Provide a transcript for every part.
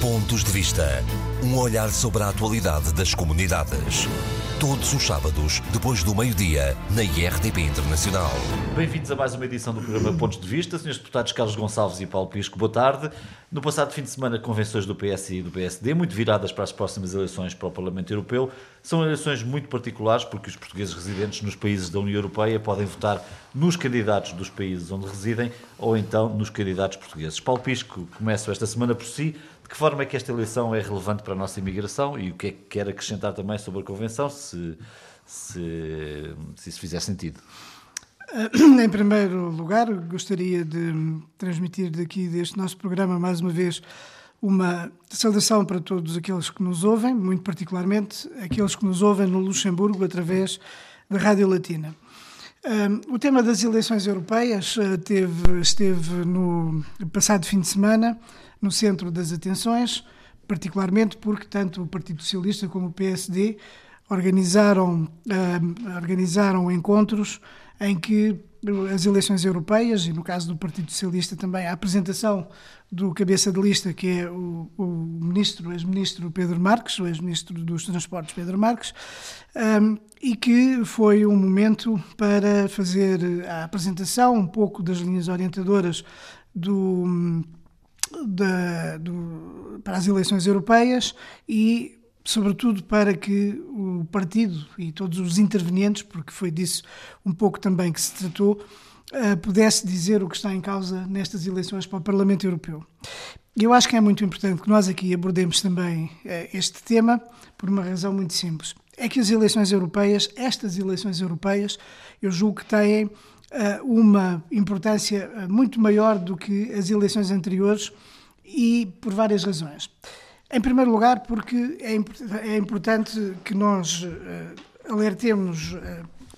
Pontos de Vista. Um olhar sobre a atualidade das comunidades. Todos os sábados, depois do meio-dia, na IRTP Internacional. Bem-vindos a mais uma edição do programa Pontos de Vista. Senhores deputados Carlos Gonçalves e Paulo Pisco, boa tarde. No passado fim de semana, convenções do PS e do PSD, muito viradas para as próximas eleições para o Parlamento Europeu. São eleições muito particulares porque os portugueses residentes nos países da União Europeia podem votar nos candidatos dos países onde residem ou então nos candidatos portugueses. Paulo Pisco, começo esta semana por si que forma é que esta eleição é relevante para a nossa imigração e o que é que quer acrescentar também sobre a Convenção, se, se, se isso fizer sentido? Em primeiro lugar, gostaria de transmitir daqui deste nosso programa mais uma vez uma saudação para todos aqueles que nos ouvem, muito particularmente aqueles que nos ouvem no Luxemburgo através da Rádio Latina. Um, o tema das eleições europeias uh, teve, esteve no passado fim de semana no centro das atenções, particularmente porque tanto o Partido Socialista como o PSD organizaram, uh, organizaram encontros em que as eleições europeias, e no caso do Partido Socialista também a apresentação do cabeça de lista, que é o, o ministro, ex-ministro Pedro Marques, o ex-ministro dos Transportes Pedro Marques, um, e que foi um momento para fazer a apresentação um pouco das linhas orientadoras do do, para as eleições europeias e, sobretudo, para que o partido e todos os intervenientes, porque foi disso um pouco também que se tratou, uh, pudesse dizer o que está em causa nestas eleições para o Parlamento Europeu. Eu acho que é muito importante que nós aqui abordemos também uh, este tema por uma razão muito simples. É que as eleições europeias, estas eleições europeias, eu julgo que têm eh, uma importância eh, muito maior do que as eleições anteriores e por várias razões. Em primeiro lugar, porque é, é importante que nós eh, alertemos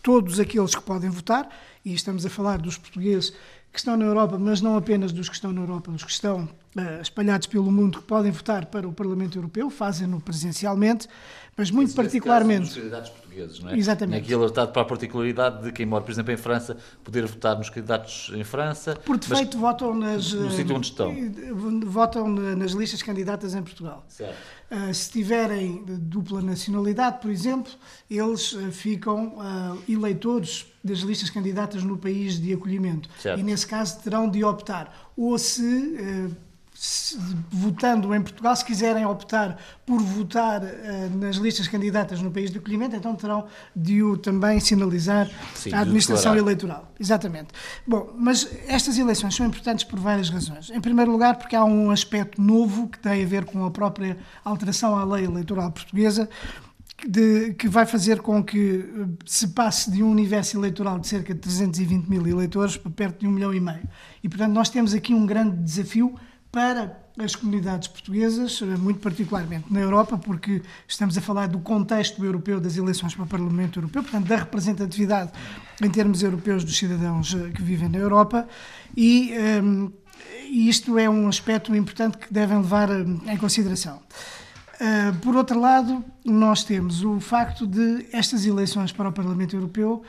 todos aqueles que podem votar, e estamos a falar dos portugueses que estão na Europa, mas não apenas dos que estão na Europa, os que estão uh, espalhados pelo mundo que podem votar para o Parlamento Europeu, fazem-no presencialmente, mas muito Esse particularmente. Os candidatos portugueses, não é? Exatamente. Aqui alertado para a particularidade de quem mora, por exemplo, em França, poder votar nos candidatos em França. Por defeito, votam nas. No sítio onde estão. Eh, votam nas listas candidatas em Portugal. Certo. Uh, se tiverem dupla nacionalidade, por exemplo, eles uh, ficam uh, eleitores das listas candidatas no país de acolhimento. Certo. E nesse caso terão de optar. Ou se se, votando em Portugal, se quiserem optar por votar uh, nas listas candidatas no país de acolhimento, então terão de o também sinalizar Sim, à administração eleitoral. Exatamente. Bom, mas estas eleições são importantes por várias razões. Em primeiro lugar, porque há um aspecto novo que tem a ver com a própria alteração à lei eleitoral portuguesa, de, que vai fazer com que eh, se passe de um universo eleitoral de cerca de 320 mil eleitores para perto de um milhão e meio. E, portanto, nós temos aqui um grande desafio para as comunidades portuguesas, muito particularmente na Europa, porque estamos a falar do contexto europeu das eleições para o Parlamento Europeu, portanto, da representatividade em termos europeus dos cidadãos eh, que vivem na Europa, e, um, e isto é um aspecto importante que devem levar eh, em consideração. Uh, por outro lado, nós temos o facto de estas eleições para o Parlamento Europeu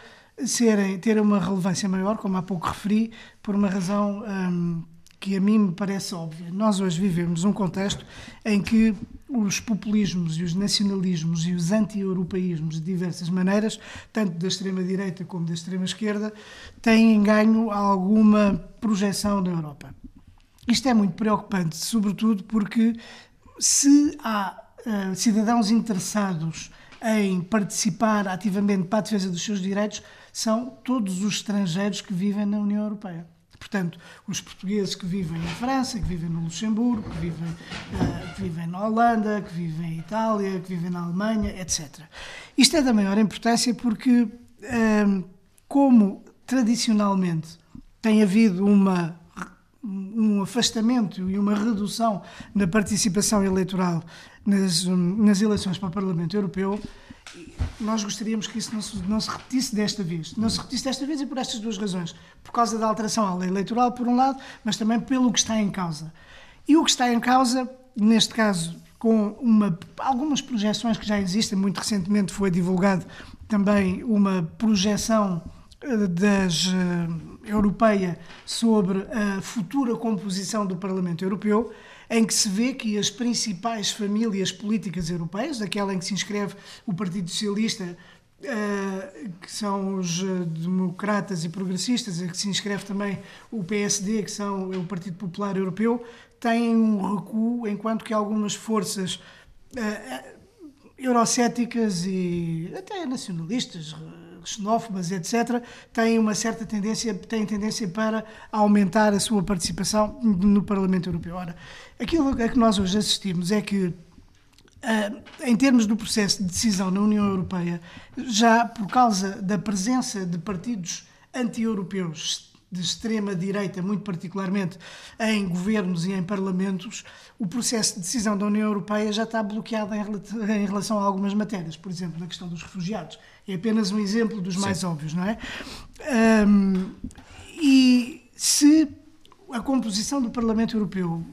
serem, terem uma relevância maior, como há pouco referi, por uma razão um, que a mim me parece óbvia. Nós hoje vivemos um contexto em que os populismos e os nacionalismos e os anti-europeísmos de diversas maneiras, tanto da extrema-direita como da extrema-esquerda, têm ganho alguma projeção na Europa. Isto é muito preocupante, sobretudo porque se há uh, cidadãos interessados em participar ativamente para a defesa dos seus direitos, são todos os estrangeiros que vivem na União Europeia. Portanto, os portugueses que vivem em França, que vivem no Luxemburgo, que vivem, uh, que vivem na Holanda, que vivem em Itália, que vivem na Alemanha, etc. Isto é da maior importância porque, uh, como tradicionalmente tem havido uma, um afastamento e uma redução na participação eleitoral nas, nas eleições para o Parlamento Europeu, nós gostaríamos que isso não se, não se, repetisse desta vez. Não se repetisse desta vez e por estas duas razões. Por causa da alteração à lei eleitoral, por um lado, mas também pelo que está em causa. E o que está em causa, neste caso, com uma, algumas projeções que já existem, muito recentemente foi divulgado também uma projeção das uh, europeia sobre a futura composição do Parlamento Europeu, em que se vê que as principais famílias políticas europeias, aquela em que se inscreve o Partido Socialista, Uh, que são os uh, democratas e progressistas, em que se inscreve também o PSD, que são o Partido Popular Europeu, têm um recuo, enquanto que algumas forças eurocéticas e até nacionalistas, xenófobas, etc., têm uma certa tendência, têm tendência para aumentar a sua participação no Parlamento Europeu. Ora, aquilo a que nós hoje assistimos é que em termos do processo de decisão na União Europeia, já por causa da presença de partidos anti-europeus de extrema-direita, muito particularmente em governos e em parlamentos, o processo de decisão da União Europeia já está bloqueado em relação a algumas matérias, por exemplo, na questão dos refugiados. É apenas um exemplo dos mais Sim. óbvios, não é? Um, e se a composição do Parlamento Europeu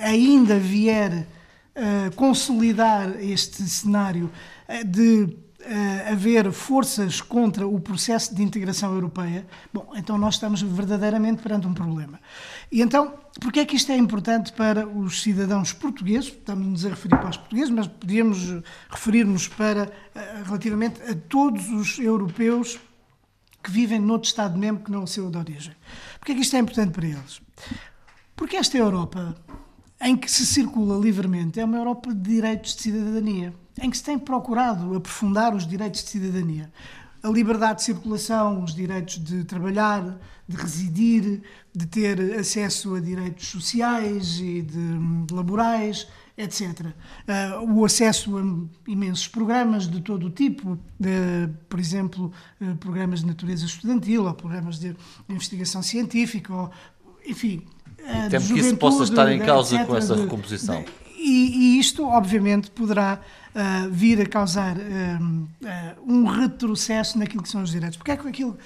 ainda vier a consolidar este cenário de uh, haver forças contra o processo de integração europeia, bom, então nós estamos verdadeiramente perante um problema. E então, porquê é que isto é importante para os cidadãos portugueses? Estamos-nos a referir para os portugueses, mas podíamos referir-nos para, uh, relativamente a todos os europeus que vivem noutro Estado-membro que não o seu de origem. Porquê é que isto é importante para eles? Porque esta Europa, em que se circula livremente, é uma Europa de direitos de cidadania em que se tem procurado aprofundar os direitos de cidadania. A liberdade de circulação, os direitos de trabalhar, de residir, de ter acesso a direitos sociais e de, de laborais, etc. Uh, o acesso a imensos programas de todo o tipo, de, por exemplo, uh, programas de natureza estudantil, ou programas de investigação científica, ou, enfim. Uh, Temo que isso possa estar em causa etc, com essa recomposição. De, e, e, isto, obviamente, poderá uh, vir a causar uh, uh, um retrocesso naquilo que são os direitos. Porquê é que, aquilo,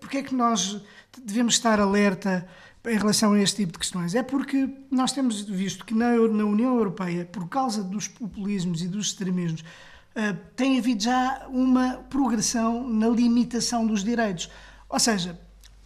porquê é que nós devemos estar alerta em relação a este tipo de questões? É porque nós temos visto que na, na União Europeia, por causa dos populismos e dos extremismos, uh, tem havido já uma progressão na limitação dos direitos. Ou seja,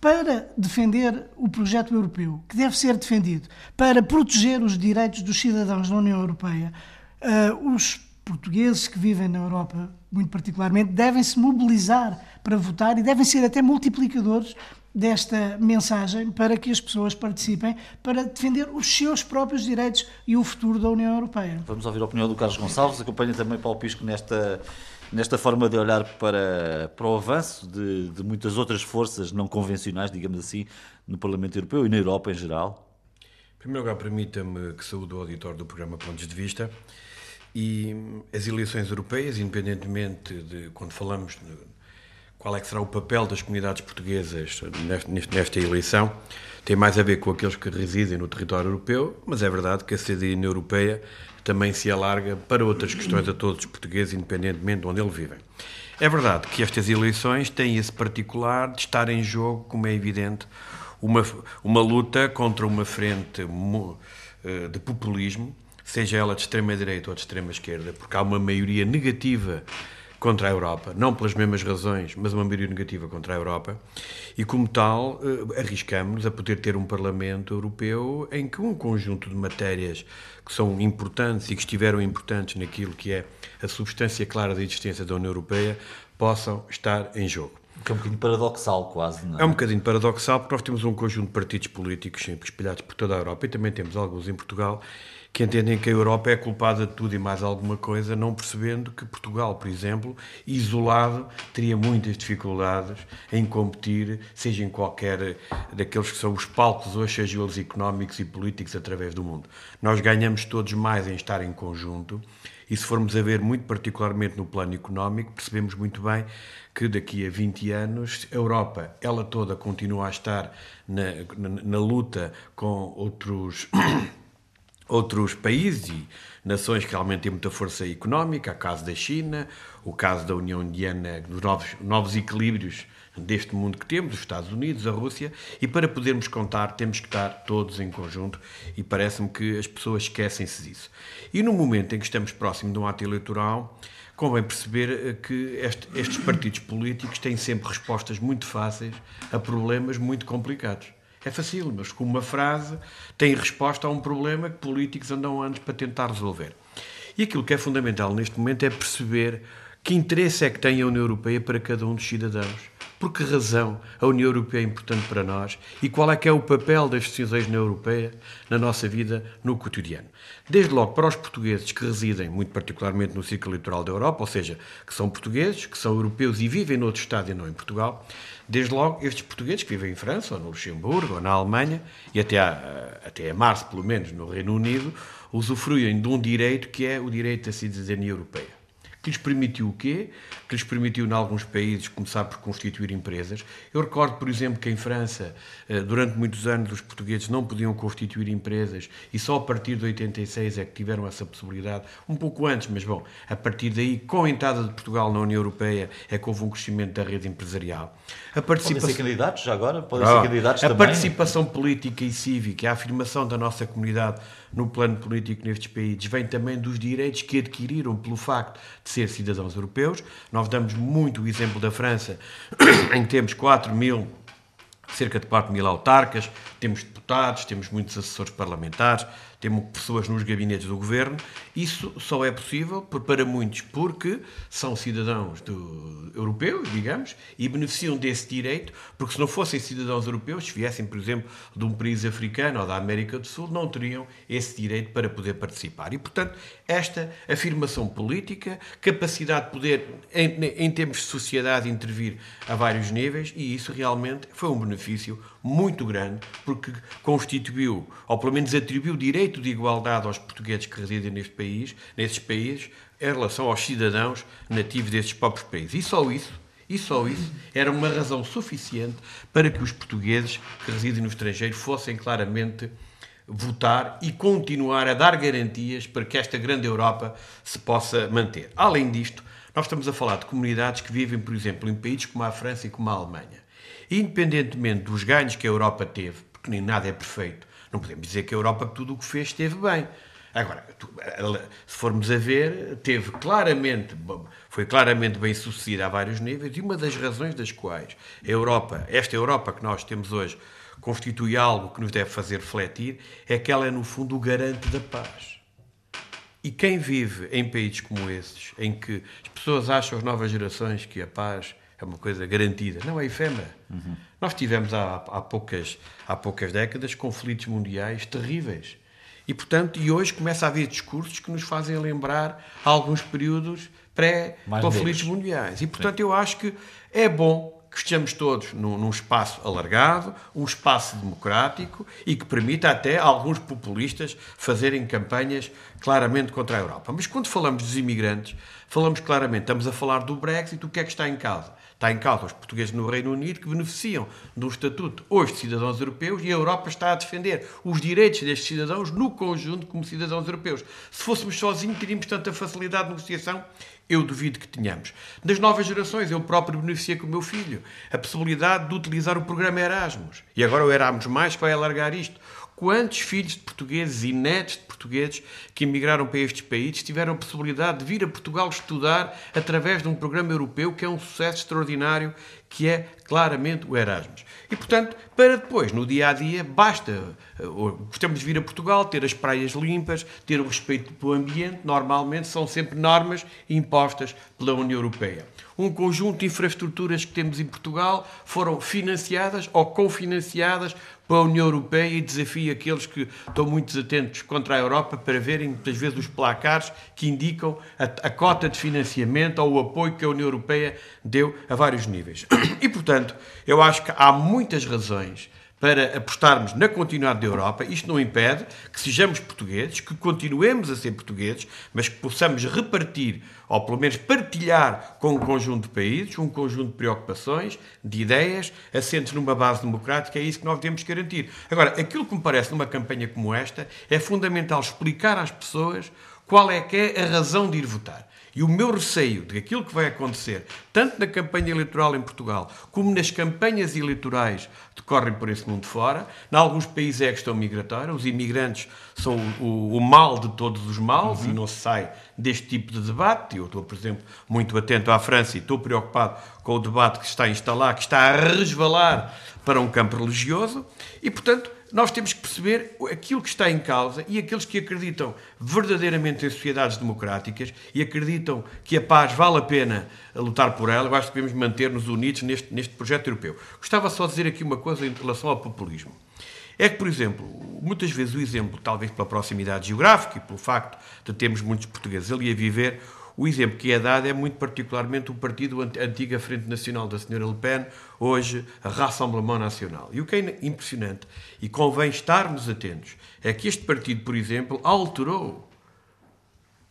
para defender o projeto europeu, que deve ser defendido, para proteger os direitos dos cidadãos da União Europeia, uh, os portugueses que vivem na Europa, muito particularmente, devem se mobilizar para votar e devem ser até multiplicadores desta mensagem para que as pessoas participem para defender os seus próprios direitos e o futuro da União Europeia. Vamos ouvir a opinião do Carlos Gonçalves, acompanha também Paulo Pisco nesta nesta forma de olhar para, para o avanço de, de muitas outras forças não convencionais, digamos assim, no Parlamento Europeu e na Europa em geral? Em primeiro lugar, permita-me que saúde o auditor do programa Pontos de Vista. E as eleições europeias, independentemente de quando falamos de qual é que será o papel das comunidades portuguesas nesta eleição, tem mais a ver com aqueles que residem no território europeu, mas é verdade que a cidadania europeia também se alarga para outras questões a todos os portugueses, independentemente de onde eles vivem. É verdade que estas eleições têm esse particular de estar em jogo, como é evidente, uma, uma luta contra uma frente eh, de populismo, seja ela de extrema-direita ou de extrema-esquerda, porque há uma maioria negativa contra a Europa, não pelas mesmas razões, mas uma maioria negativa contra a Europa, e como tal eh, arriscamos a poder ter um Parlamento Europeu em que um conjunto de matérias que são importantes e que estiveram importantes naquilo que é a substância clara da existência da União Europeia possam estar em jogo. Que é um bocadinho paradoxal, quase, não é? É um bocadinho paradoxal, porque nós temos um conjunto de partidos políticos sempre espalhados por toda a Europa e também temos alguns em Portugal que entendem que a Europa é culpada de tudo e mais alguma coisa, não percebendo que Portugal, por exemplo, isolado, teria muitas dificuldades em competir, seja em qualquer daqueles que são os palcos hoje, seja eles económicos e políticos através do mundo. Nós ganhamos todos mais em estar em conjunto e se formos a ver muito particularmente no plano económico, percebemos muito bem que daqui a 20 anos a Europa, ela toda continua a estar na, na, na luta com outros outros países e nações que realmente têm muita força económica, o caso da China, o caso da União Indiana, dos novos, novos equilíbrios deste mundo que temos, os Estados Unidos, a Rússia, e para podermos contar temos que estar todos em conjunto e parece-me que as pessoas esquecem-se disso. E no momento em que estamos próximo de um ato eleitoral, convém perceber eh, que este, estes partidos políticos têm sempre respostas muito fáceis a problemas muito complicados. É fácil, mas com uma frase tem resposta a um problema que políticos andam anos para tentar resolver. E aquilo que é fundamental neste momento é perceber que interesse é que tem a União Europeia para cada um dos cidadãos. Por que razão a União Europeia é importante para nós e qual é que é o papel das decisões na Europeia na nossa vida no cotidiano. Desde logo para os portugueses que residem muito particularmente no ciclo litoral da Europa, ou seja, que são portugueses, que são europeus e vivem noutro Estado e não em Portugal, desde logo estes portugueses que vivem em França, ou no Luxemburgo, ou na Alemanha, e até a, até a março, pelo menos, no Reino Unido, usufruem de um direito que é o direito à cidadania europeia que lhes permitiu o quê? Que lhes permitiu, em alguns países, começar por constituir empresas. Eu recordo, por exemplo, que em França, eh, durante muitos anos, os portugueses não podiam constituir empresas e só a partir de 86 é que tiveram essa possibilidade. Um pouco antes, mas bom, a partir daí, com a entrada de Portugal na União Europeia, é que houve um crescimento da rede empresarial. A participação... Podem ser candidatos já agora? Podem ser candidatos a também? A participação política e cívica, a afirmação da nossa comunidade no plano político nestes países vem também dos direitos que adquiriram pelo facto de ser cidadãos europeus. Nós damos muito o exemplo da França, em que temos 4 mil, cerca de 4 mil autarcas, temos deputados, temos muitos assessores parlamentares, temos pessoas nos gabinetes do governo. Isso só é possível para muitos porque são cidadãos do, europeus, digamos, e beneficiam desse direito, porque se não fossem cidadãos europeus, se viessem, por exemplo, de um país africano ou da América do Sul, não teriam esse direito para poder participar. E, portanto, esta afirmação política, capacidade de poder, em, em termos de sociedade, intervir a vários níveis, e isso realmente foi um benefício muito grande, porque constituiu, ou pelo menos atribuiu direito de igualdade aos portugueses que residem neste país, nesses países, em relação aos cidadãos nativos desses próprios países. E só isso, e só isso era uma razão suficiente para que os portugueses que residem no estrangeiro fossem claramente votar e continuar a dar garantias para que esta grande Europa se possa manter. Além disto, nós estamos a falar de comunidades que vivem, por exemplo, em países como a França e como a Alemanha. Independentemente dos ganhos que a Europa teve, porque nem nada é perfeito, não podemos dizer que a Europa tudo o que fez esteve bem. Agora, se formos a ver, teve claramente, foi claramente bem sucedida a vários níveis e uma das razões das quais a Europa, esta Europa que nós temos hoje, constitui algo que nos deve fazer refletir, é que ela é no fundo o garante da paz. E quem vive em países como esses, em que as pessoas acham as novas gerações que a paz é uma coisa garantida. Não, é efêmera. Uhum. Nós tivemos há, há, poucas, há poucas décadas conflitos mundiais terríveis. E, portanto, e hoje começa a haver discursos que nos fazem lembrar alguns períodos pré-conflitos mundiais. E, portanto, Sim. eu acho que é bom que estejamos todos num, num, espaço alargado, um espaço democrático e que permita até alguns populistas fazerem campanhas claramente contra a Europa. Mas quando falamos dos imigrantes, falamos claramente, estamos a falar do Brexit, o que é que está em causa? Está em causa os portugueses no Reino Unido que beneficiam um estatuto hoje de cidadãos europeus e a Europa está a defender os direitos destes cidadãos no conjunto como cidadãos europeus. Se fôssemos sozinhos, teríamos tanta facilidade de negociação eu duvido que tenhamos. Das novas gerações, eu próprio beneficiei com o meu filho a possibilidade de utilizar o programa Erasmus. E agora o Erasmus Mais vai alargar isto. Quantos filhos de portugueses e netos de portugueses que emigraram para estes países tiveram a possibilidade de vir a Portugal estudar através de um programa europeu que é um sucesso extraordinário, que é claramente o Erasmus. E, portanto, para depois, no dia a dia, basta. Eh, gostamos de vir a Portugal, ter as praias limpas, ter o respeito pelo ambiente, normalmente são sempre normas impostas pela União Europeia um conjunto de infraestruturas que temos em Portugal foram financiadas ou cofinanciadas pela União Europeia e desafio aqueles que estão muito atentos contra a Europa para verem muitas vezes os placares que indicam a, a, cota de financiamento ou o apoio que a União Europeia deu a vários níveis. E, portanto, eu acho que há muitas razões para apostarmos na continuidade da Europa. Isto não impede que sejamos portugueses, que continuemos a ser portugueses, mas que possamos repartir, ou pelo menos partilhar com um conjunto de países, um conjunto de preocupações, de ideias, assentes numa base democrática, é isso que nós devemos garantir. Agora, aquilo que me parece numa campanha como esta, é fundamental explicar às pessoas qual é que é a razão de ir votar. E o meu receio de aquilo que vai acontecer, tanto na campanha eleitoral em Portugal, como nas campanhas eleitorais que decorrem por esse mundo fora, em alguns países é a questão migratória, os imigrantes são o, o mal de todos os males uhum. e não se sai deste tipo de debate. Eu estou, por exemplo, muito atento à França e estou preocupado com o debate que está a instalar, que está a resvalar para um campo religioso e, portanto, nós temos que perceber aquilo que está em causa e aqueles que acreditam verdadeiramente em sociedades democráticas e acreditam que a paz vale a pena lutar por ela, eu acho que devemos manter-nos unidos neste, neste projeto europeu. Gostava só de dizer aqui uma coisa em relação ao populismo. É que, por exemplo, muitas vezes o exemplo, talvez pela proximidade geográfica e pelo facto de termos muitos portugueses ali a viver, o exemplo que é dado é muito particularmente o partido antiga Frente Nacional da Sra. Le Pen, hoje a Rassemblement Nacional. E o que é impressionante, e convém estarmos atentos, é que este partido, por exemplo, alterou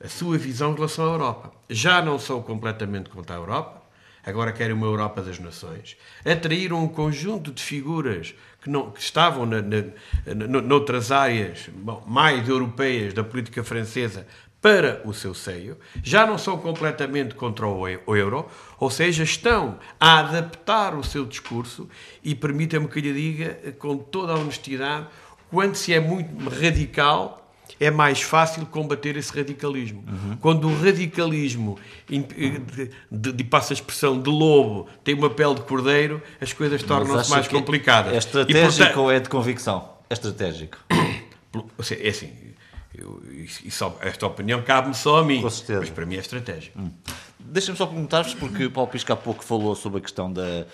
a sua visão em relação à Europa. Já não são completamente contra a Europa, agora querem uma Europa das nações. Atraíram um conjunto de figuras que, não, que estavam na, na, noutras áreas bom, mais europeias da política francesa para o seu seio, já não são completamente contra o euro, ou seja, estão a adaptar o seu discurso e permita-me que lhe diga com toda a honestidade, quando se é muito radical, é mais fácil combater esse radicalismo. Uhum. Quando o radicalismo, de, de, de, passa a expressão de lobo, tem uma pele de cordeiro, as coisas tornam-se mais complicadas. É estratégico e, portanto, ou é de convicção? É estratégico. É assim, eu, esta opinião cabe-me só a mim. Com certeza. Mas para mim é estratégico. Hum. Deixa-me só perguntar-vos, porque o Paulo Pisca há pouco falou sobre a questão da,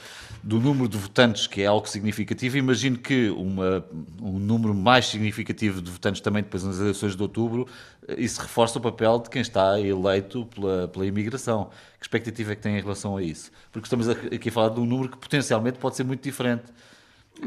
do número de votantes, que é algo significativo. Imagino que uma, um número mais significativo de votantes também depois nas eleições de outubro, eh, isso reforça o papel de quem está eleito pela, pela imigração. Que expectativa é que tem em relação a isso? Porque estamos aqui a falar de um número que potencialmente pode ser muito diferente.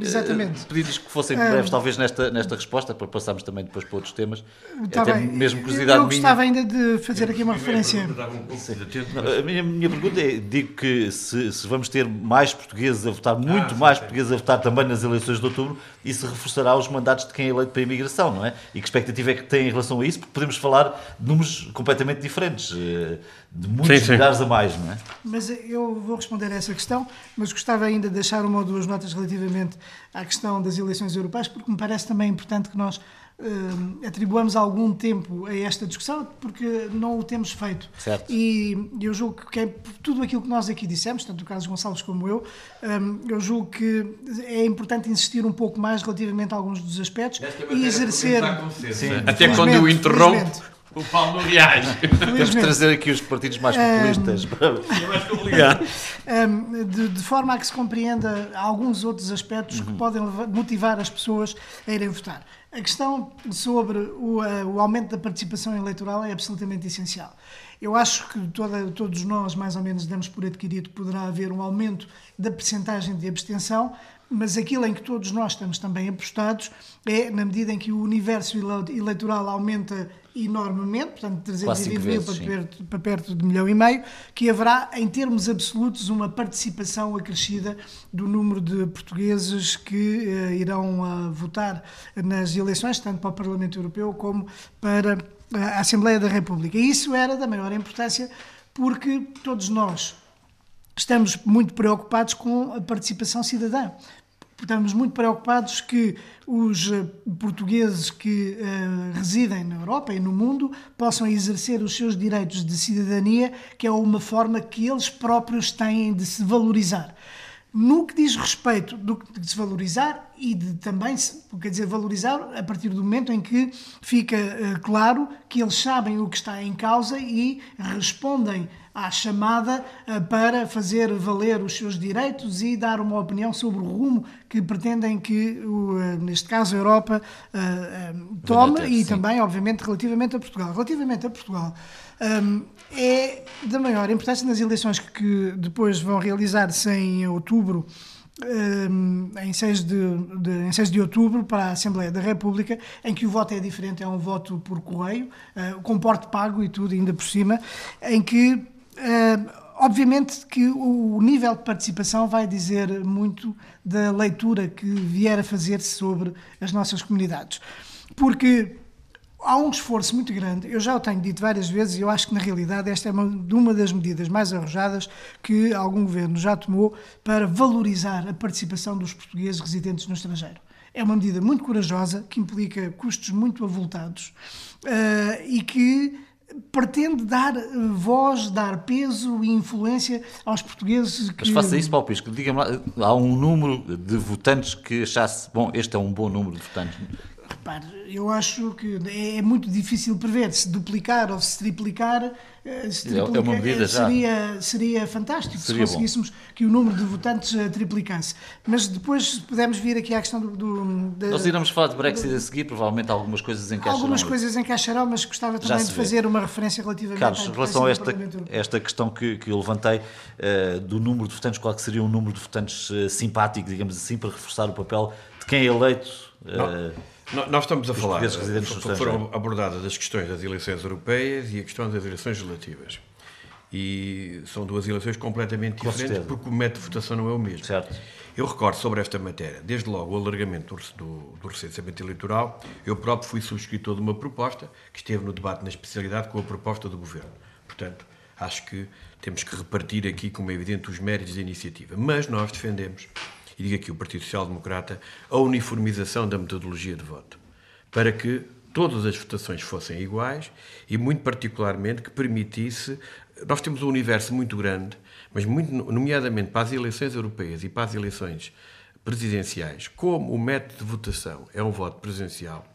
Exatamente. Uh, Pedi-lhes que fossem breves, uh, talvez, nesta, nesta resposta, para passarmos também depois para outros temas. Tá Até bem. mesmo curiosidade Eu gostava minha... ainda de fazer aqui uma referência. a minha, minha pergunta é: digo que se, se, vamos ter mais portugueses a votar, muito ah, mais sim, portugueses a votar também nas eleições de outubro, isso reforçará os mandatos de quem é eleito para a imigração, não é? E que expectativa é que tem em relação a isso? Porque podemos falar de números completamente diferentes. Uh, de muitos sim, sim. milhares a mais, não é? Mas eu vou responder a essa questão, mas gostava ainda de deixar uma ou duas notas relativamente à questão das eleições europeias, porque me parece também importante que nós atribuamos algum tempo a esta discussão, porque não o temos feito. Certo. E eu julgo que é tudo aquilo que nós aqui dissemos, tanto o Carlos Gonçalves como eu, um, eu julgo que é importante insistir um pouco mais relativamente a alguns dos aspectos e exercer. Até quando eu interrompo o Paulo não reage. Temos de trazer aqui os partidos mais populistas. É mais complicado. Um, de, de, forma a que se compreenda alguns outros aspectos uhum. que podem motivar as pessoas a irem votar. A questão sobre o, uh, o, aumento da participação eleitoral é absolutamente essencial. Eu acho que toda, todos nós, mais ou menos, damos por adquirido que poderá haver um aumento da percentagem de abstenção, mas aquilo em que todos nós estamos também apostados é, na medida em que o universo eleitoral aumenta enormemente, portanto 320 mil para perto, para perto de milhão e meio, que haverá em termos absolutos uma participação acrescida do número de portugueses que uh, irão uh, votar nas eleições, tanto para o Parlamento Europeu como para a Assembleia da República. E isso era da maior importância porque todos nós estamos muito preocupados com a participação cidadã estamos muito preocupados que os eh, portugueses que uh, residem na Europa e no mundo possam exercer os seus direitos de cidadania, que é uma forma que eles próprios têm de se valorizar. No que diz respeito do, de se valorizar e de também, quer dizer, valorizar a partir do momento em que fica uh, claro que eles sabem o que está em causa e respondem à chamada uh, para fazer valer os seus direitos e dar uma opinião sobre o rumo que pretendem que, uh, neste caso, a Europa tome e sim. também, obviamente, relativamente a Portugal. Relativamente a Portugal, um, é da maior importância nas eleições que depois vão realizar-se em outubro em 6 de, de, em 6 de outubro para a Assembleia da República, em que o voto é diferente, é um voto por correio, uh, com porte pago e tudo, ainda por cima, em que, obviamente, que o nível de participação vai dizer muito da leitura que vier a fazer-se sobre as nossas comunidades. Porque há um esforço muito grande, eu já o tenho dito várias vezes, e eu acho que na realidade esta é uma, uma das medidas mais arrojadas que algum governo já tomou para valorizar a participação dos portugueses residentes no estrangeiro. É uma medida muito corajosa, que implica custos muito avultados uh, e que pretende dar voz, dar peso e influência aos portugueses. Que... Mas faça isso, Paulo Pisco. Diga-me lá, há um número de votantes que achasse, bom, este é um bom número de votantes. Repare, eu acho que é muito difícil prever se duplicar ou se triplicar. Eh, se triplica, é uma medida já. Seria, seria fantástico seria se conseguíssemos bom. que o número de votantes eh, triplicasse. Mas depois podemos vir aqui à questão do. do da, Nós iremos falar de Brexit do, a seguir, provavelmente algumas coisas encaixarão. Algumas coisas encaixarão, mas gostava também de fazer uma referência relativamente Carlos, em relação a esta, esta questão que, que eu levantei uh, do número de votantes, qual que seria um número de votantes uh, simpático, digamos assim, para reforçar o papel de quem é eleito. Uh, nós estamos a falar, foram abordadas as questões das eleições europeias e a questão das eleições legislativas. E são duas eleições completamente Com diferentes certeza. porque o método de votação não é o mesmo. Certo. Eu recordo sobre esta matéria, desde logo o alargamento do, do, do recenseamento eleitoral, eu próprio fui subscritor de uma proposta que esteve no debate na especialidade com a proposta do Governo. Portanto, acho que temos que repartir aqui, como é evidente, os méritos da iniciativa. Mas nós defendemos e digo aqui o Partido Social Democrata, a uniformização da metodologia de voto, para que todas as votações fossem iguais e, muito particularmente, que permitisse. Nós temos um universo muito grande, mas, muito, nomeadamente para as eleições europeias e para as eleições presidenciais, como o método de votação é um voto presencial,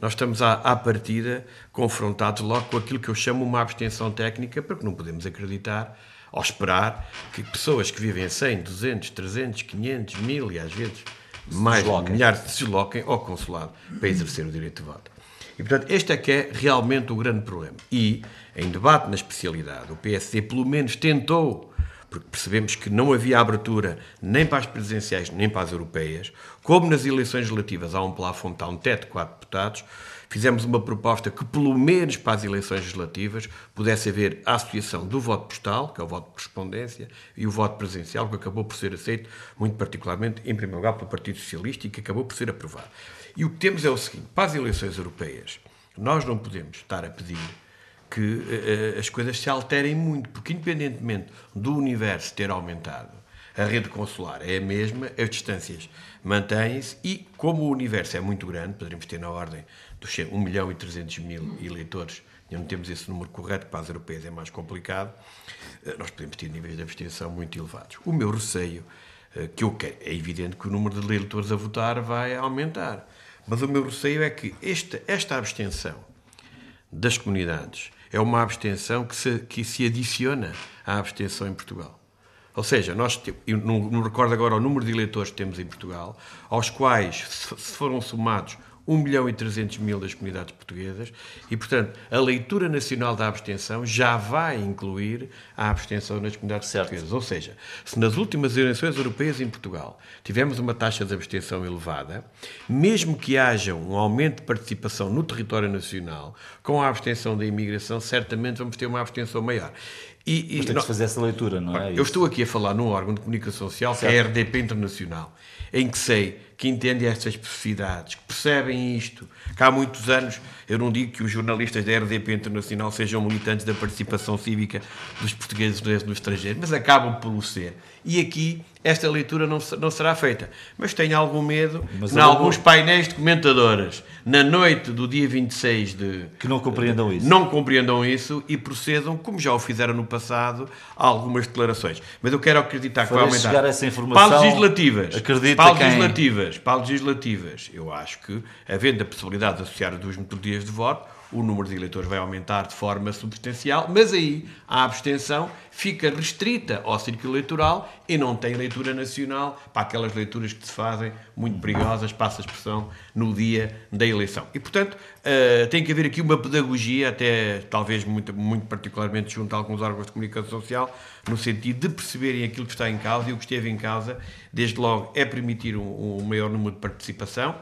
nós estamos à, à partida confrontados logo com aquilo que eu chamo uma abstenção técnica, porque não podemos acreditar ao esperar que pessoas que vivem 100, 200, 300, 500, 1000 e às vezes mais desloquem. milhares se desloquem ao consulado para exercer o direito de voto. E, portanto, este é que é realmente o grande problema. E, em debate na especialidade, o PSD pelo menos tentou, porque percebemos que não havia abertura nem para as presidenciais nem para as europeias, como nas eleições relativas há um plafond, há um teto de quatro deputados, fizemos uma proposta que, pelo menos para as eleições legislativas, pudesse haver a associação do voto postal, que é o voto de correspondência, e o voto presencial, que acabou por ser aceito, muito particularmente, em primeiro lugar, pelo Partido Socialista e que acabou por ser aprovado. E o que temos é o seguinte: para as eleições europeias, nós não podemos estar a pedir que uh, as coisas se alterem muito, porque, independentemente do universo ter aumentado, a rede consular é a mesma, as distâncias mantêm-se e, como o universo é muito grande, poderíamos ter na ordem dos 1 milhão e 300 mil eleitores, e não temos esse número correto, para as europeias é mais complicado, eh, nós podemos ter níveis de abstenção muito elevados. O meu receio, eh, que eu quero, é evidente que o número de eleitores a votar vai aumentar, mas o meu receio é que esta, esta abstenção das comunidades é uma abstenção que se, que se adiciona à abstenção em Portugal. Ou seja, nós, eu não, não recordo agora o número de eleitores que temos em Portugal, aos quais, se foram somados 1 milhão e 300 mil das comunidades portuguesas e, portanto, a leitura nacional da abstenção já vai incluir a abstenção nas comunidades certo. portuguesas. Ou seja, se nas últimas eleições europeias em Portugal tivemos uma taxa de abstenção elevada, mesmo que haja um aumento de participação no território nacional, com a abstenção da imigração, certamente vamos ter uma abstenção maior. E, e Mas tem que fazer essa leitura, não é? Eu estou aqui a falar num órgão de comunicação social, certo. que é a RDP Internacional, em que sei que entendem estas especificidades, que percebem isto, que há muitos anos, eu não digo que os jornalistas da RDP Internacional sejam militantes da participação cívica dos portugueses no estrangeiro, mas acabam por o ser. E aqui esta leitura não, não será feita. Mas tenho algum medo mas em alguns painéis de comentadoras, na noite do dia 26 de... Que não compreendam isso. Não compreendam isso e procedam, como já o fizeram no passado, a algumas declarações. Mas eu quero acreditar que vai aumentar. chegar essa informação... Para legislativas. Acredita para quem... legislativas. Para legislativas. Eu acho que, havendo a possibilidade de associar duas metodologias de voto, o número de eleitores vai aumentar de forma substancial, mas aí a abstenção fica restrita ao círculo eleitoral e não tem leitura nacional para aquelas leituras que se fazem muito perigosas, passa a expressão, no dia da eleição. E, portanto, uh, tem que haver aqui uma pedagogia, até talvez muito, muito particularmente junto a alguns órgãos de comunicação social, no sentido de perceberem aquilo que está em causa e o que esteve em causa, desde logo, é permitir um, um maior número de participação.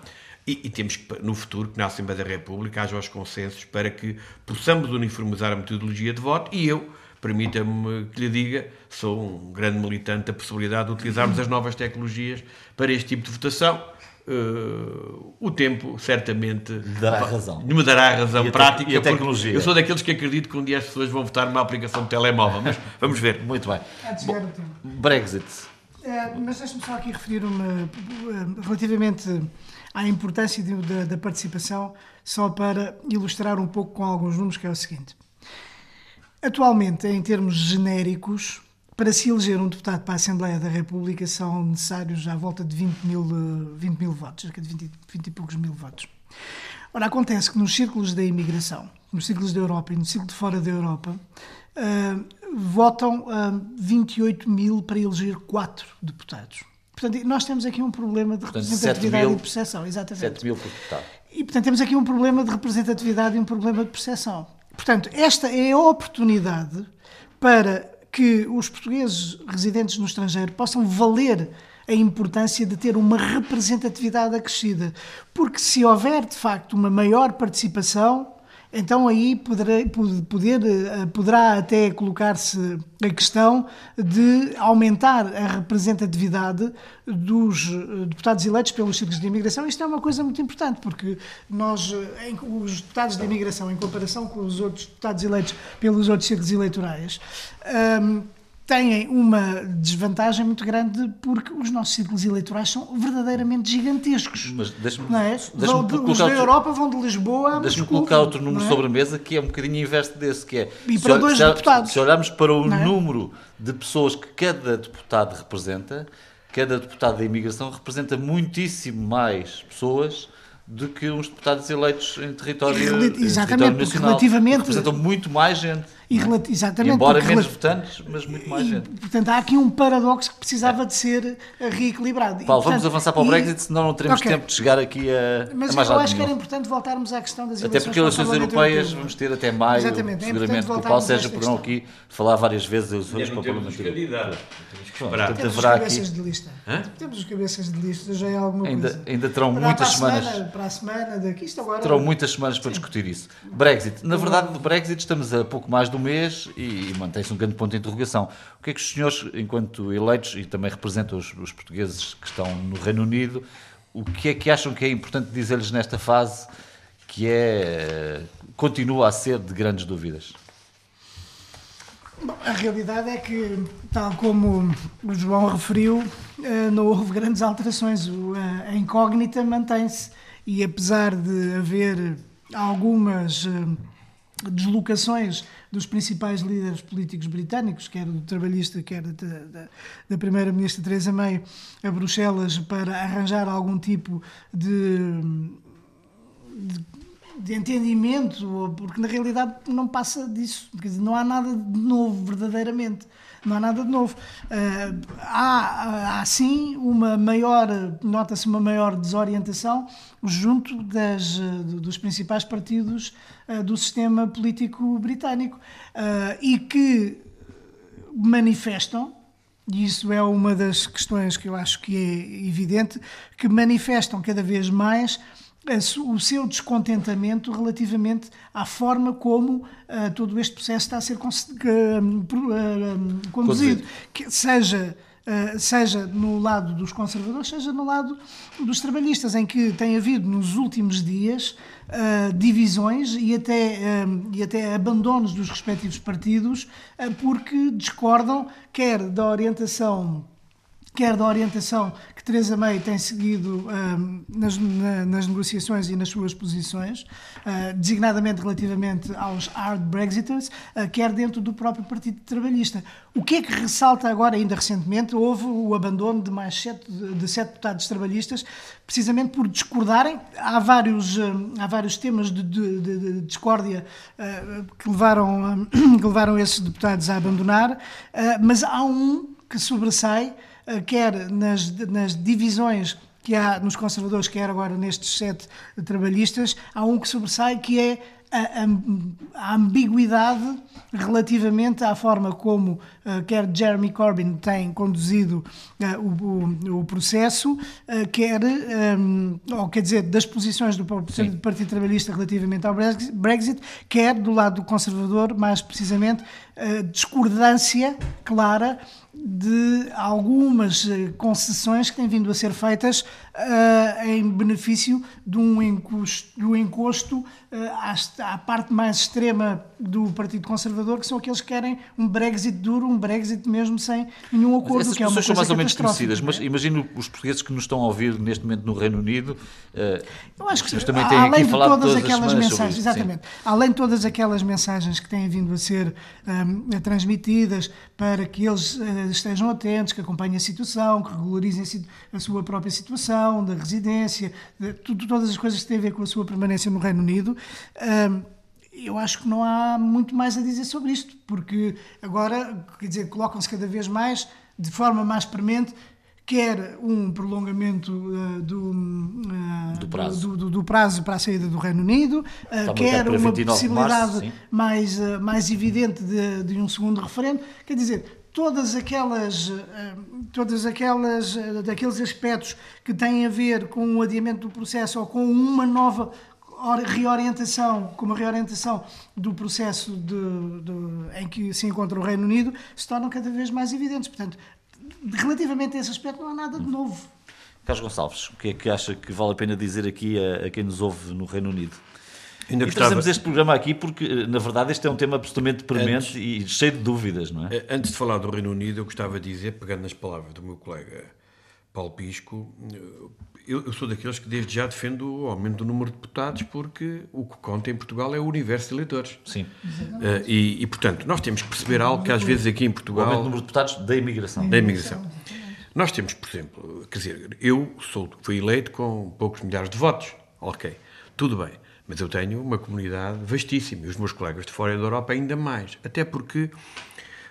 E, e, temos que, no futuro, que na Assembleia da República haja os consensos para que possamos uniformizar a metodologia de voto e eu, permita-me que lhe diga, sou um grande militante da possibilidade de utilizarmos as novas tecnologias para este tipo de votação. uh, o tempo certamente lhe dará razão. Me dará a razão e a prática. e a tecnologia. Eu sou daqueles que acredito que um dia as pessoas vão votar numa aplicação de telemóvel, mas vamos ver. Muito bem. Tempo. Brexit. É, mas deixe-me só aqui referir uma, relativamente à importância de- da, da participação, só para ilustrar um pouco com alguns números, que é o seguinte. Atualmente, em termos genéricos, para se eleger um deputado para a Assembleia da República são necessários à volta de 20 mil, eh, 20 mil votos, cerca de 20, 20 e poucos mil votos. Ora, acontece que nos círculos da imigração, nos círculos da Europa e no círculo de fora da Europa, ah, votam ah, 28 mil para eleger 4 deputados. Portanto, nós temos aqui um problema de Portanto, representatividade 7 mil- e percepção, exatamente. 7 mil por deputado. E, portanto, temos aqui um problema de representatividade e um problema de percepção. Portanto, esta é a oportunidade para que os portugueses residentes no estrangeiro possam valer a importância de ter uma representatividade acrescida. Porque se houver, de facto, uma maior participação, então aí poderei- pod- poder, eh, poderá até colocar-se a questão de aumentar a representatividade dos eh, deputados eleitos pelos círculos de imigração. Isto é uma coisa muito importante, porque nós, eh, os deputados de imigração, em comparação com os outros deputados eleitos pelos outros círculos eleitorais, ahm, têm uma desvantagem muito grande porque os nossos círculos eleitorais são verdadeiramente gigantescos. Mas deixa-me é? deixa-me Vão de- os da outro- Europa vão de Lisboa a Deixa-me colocar outro número é? sobre a mesa que é um bocadinho inverso desse, que é E se para ol- dois se, deputados. se olharmos para o é? número de pessoas que cada deputado representa, cada deputado da imigração representa muitíssimo mais pessoas do que uns deputados eleitos em território, E em exatamente, território nacional. relativamente- Representam muito mais gente. E relati- exatamente, Embora porque menos rela- votantes, mas muito mais E, gente. portanto, há aqui um paradoxo que precisava de ser eh, reequilibrado. E, Paulo, vamos portanto, avançar para o e- Brexit, senão não teremos Ok. tempo de chegar aqui a, Mas a mais eu lado acho que era importante voltarmos à questão das Até eleições porque para o eleições europeias vamos ter até maio, Exatamente, é seguramente, que o Paulo Sérgio questão. aqui falar várias vezes das eleições para o Parlamento Europeu. Temos que esperar. portanto, Temos de lista. Temos os cabeças de lista, já é alguma Ainda, coisa. ainda terão Para- muitas semanas. Semana, para a semana daqui, isto agora... Terão muitas semanas para discutir isso. Brexit. Na verdade, do Brexit estamos a pouco mais do mês e, mantém-se um grande ponto de interrogação. O que é que os senhores, enquanto eleitos e também representam os, os portugueses que estão no Reino Unido, o que é que acham que é importante dizer-lhes nesta fase que é continua a ser de grandes dúvidas? Bom, a realidade é que, tal como o João referiu, eh, não houve grandes alterações. A a incógnita mantém-se e, apesar de haver algumas eh, deslocações dos principais líderes políticos britânicos, quer do trabalhista, quer da, da- da Primeira-Ministra Theresa May, a Bruxelas para arranjar algum tipo de de entendimento, ou- porque na realidade não passa disso, quer dizer, não há nada de novo, verdadeiramente. Não há nada de novo. Ah, há, há sim uma maior, nota-se uma maior desorientação junto das, do- dos principais partidos ah, do sistema político britânico ah, e que manifestam, e isso é uma das questões que eu acho que é evidente, que manifestam cada vez mais o seu descontentamento relativamente à forma como ah, todo este processo está a ser hum, conduzido, que seja Uh, seja no lado dos conservadores, seja no lado dos trabalhistas, em que tem havido nos últimos dias uh, divisões e até, um, e até abandonos dos respectivos partidos, uh, porque discordam quer da orientação quer da orientação que Theresa May tem seguido nas, na- nas negociações e nas suas posições, uh, designadamente relativamente aos hard Brexiters, uh, quer dentro do próprio Partido Trabalhista. O que é que ressalta agora, ainda recentemente, houve o abandono de mais sete, de sete deputados trabalhistas, precisamente por discordarem. Há vários, há vários temas de, de- de- de discórdia uh, que, levaram, que levaram esses deputados a abandonar, mas há um que sobressai quer nas, nas divisões que há nos conservadores, quer agora nestes sete trabalhistas, há um que sobressai que é a, ambiguidade relativamente à forma como eh, quer Jeremy Corbyn tem conduzido eh, o, o- processo, eh, quer, eh, ou quer dizer, das posições do Partido Partido Trabalhista relativamente ao Brexit- quer do lado do conservador, mais precisamente, discordância clara de algumas eh, concessões que têm vindo a ser feitas uh, em benefício de um encosto, do encosto uh, à, à, parte mais extrema do Partido Conservador, que são aqueles que querem um Brexit duro, um Brexit mesmo sem nenhum acordo. Essas que é uma são mais ou menos conhecidas, mas imagino os portugueses que nos estão a ouvir neste momento no Reino Unido. Uh, Eu acho que também têm além de todas, todas aquelas mensagens, exatamente, sim. além de todas aquelas mensagens que têm vindo a ser um, transmitidas para que eles estejam atentos, que acompanhem a situação, que regularizem a sua própria situação da residência, de, tudo, todas as coisas que têm a ver com a sua permanência no Reino Unido. eu acho que não há muito mais a dizer sobre isto, porque agora, quer dizer, colocam-se cada vez mais, de forma mais premente, quer um prolongamento uh, do, uh, do, prazo. Do, do, do, prazo. para a saída do Reino Unido, uh, quer uma possibilidade março, mais, mais evidente de, de, um segundo referendo. Quer dizer, todas aquelas, eh, todas aquelas, eh, daqueles aspectos que têm a ver com o adiamento do processo ou com uma nova reorientação, com uma reorientação do processo de, de, em que se encontra o Reino Unido, se tornam cada vez mais evidentes. Portanto, relativamente a esse aspecto, não há nada de novo. Carlos Gonçalves, o que é que acha que vale a pena dizer aqui a, a quem nos ouve no Reino Unido? Ainda e gostava... trazemos este programa aqui porque, eh, na verdade, este é um tema absolutamente premente e cheio de dúvidas, não é? Eh, antes de falar do Reino Unido, eu gostava de dizer, pegando nas palavras do meu colega Paulo Pisco, eh, eu, eu, sou daqueles que desde já defendo o aumento do número de deputados porque o que conta em Portugal é o universo de eleitores. Sim. Uh, e, e, portanto, nós temos que perceber algo que às vezes aqui em Portugal... O aumento do número de deputados da imigração. Da imigração. Nós temos, por exemplo, quer dizer, eu sou, fui eleito com poucos milhares de votos. Ok, tudo bem. Mas eu tenho uma comunidade vastíssima e os meus colegas de fora da Europa ainda mais. Até porque,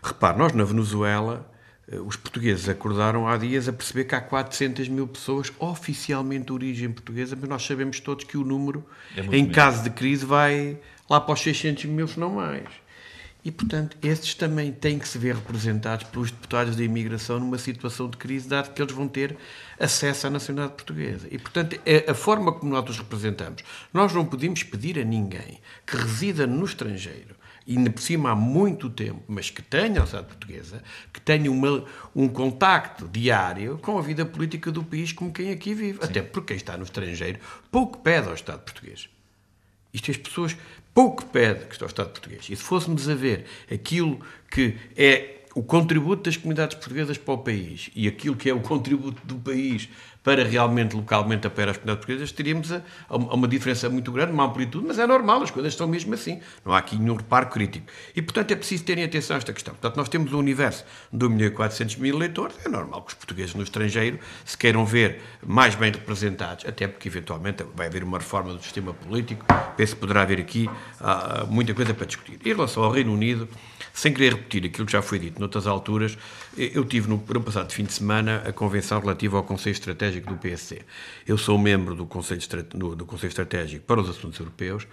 repare, nós na Venezuela, eh, os portugueses acordaram há dias a perceber que há 400 mil pessoas oficialmente de origem portuguesa, mas nós sabemos todos que o número, é em caso de crise, vai lá para os 600 mil, se não mais. E, portanto, esses também têm que se ver representados pelos deputados da imigração numa situação de crise, dado que eles vão ter acesso à nacionalidade portuguesa. E, portanto, é a forma como nós os representamos. Nós não podemos pedir a ninguém que resida no estrangeiro, e ainda por cima há muito tempo, mas que tenha a nacionalidade portuguesa, que tenha uma, um contacto diário com a vida política do país como quem aqui vive. Sim. Até porque quem está no estrangeiro pouco pede ao Estado português. Isto as pessoas pouco pede que está o Estado português. E se fôssemos a ver aquilo que é o contributo das comunidades portuguesas para o país e aquilo que é o contributo do país para realmente localmente apoiar as comunidades portuguesas, teríamos a, a uma diferença muito grande, uma amplitude, mas é normal, as coisas estão mesmo assim. Não há aqui nenhum reparo crítico. E, portanto, é preciso terem atenção a esta questão. Portanto, nós temos um universo de 1 milhão e 400 mil eleitores, é normal que os portugueses no estrangeiro se queiram ver mais bem representados, até porque, eventualmente, vai haver uma reforma do sistema político, penso que poderá haver aqui uh, muita coisa para discutir. Em relação ao Reino Unido, sem querer repetir aquilo que já foi dito noutras alturas, eu tive no, no passado fim de semana a convenção relativa ao Conselho Estratégico do PSC. Eu sou membro do Conselho, do, do Conselho Estratégico para os Assuntos Europeus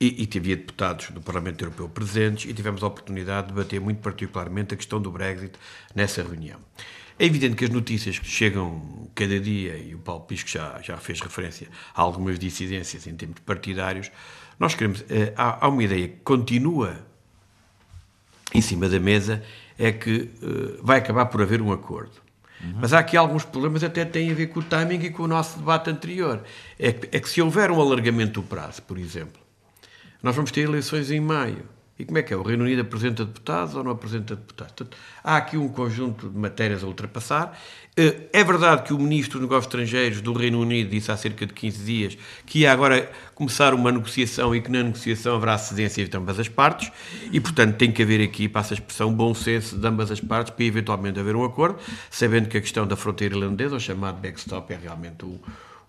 e, e havia deputados do Parlamento Europeu presentes e tivemos a oportunidade de debater muito particularmente a questão do Brexit nessa reunião. É evidente que as notícias que chegam cada dia, e o Paulo Pisco já, já fez referência a algumas dissidências em termos partidários, nós queremos. Eh, há, há uma ideia que continua em cima da mesa é que uh, vai acabar por haver um acordo. Uhum. Mas há aqui alguns problemas até têm a ver com o timing e com o nosso debate anterior. É que, é que se houver um alargamento do prazo, por exemplo, nós vamos ter eleições em maio. E como é que é? O Reino Unido apresenta deputados ou não apresenta deputados? Portanto, há aqui um conjunto de matérias a ultrapassar. Eh, é verdade que o Ministro dos Negócios Estrangeiros do Reino Unido disse há cerca de 15 dias que ia agora começar uma negociação e que na negociação haverá cedências de ambas as partes e, portanto, tem que haver aqui, passa a expressão, bom senso de ambas as partes para eventualmente haver um acordo, sabendo que a questão da fronteira irlandesa, o chamado backstop, é realmente o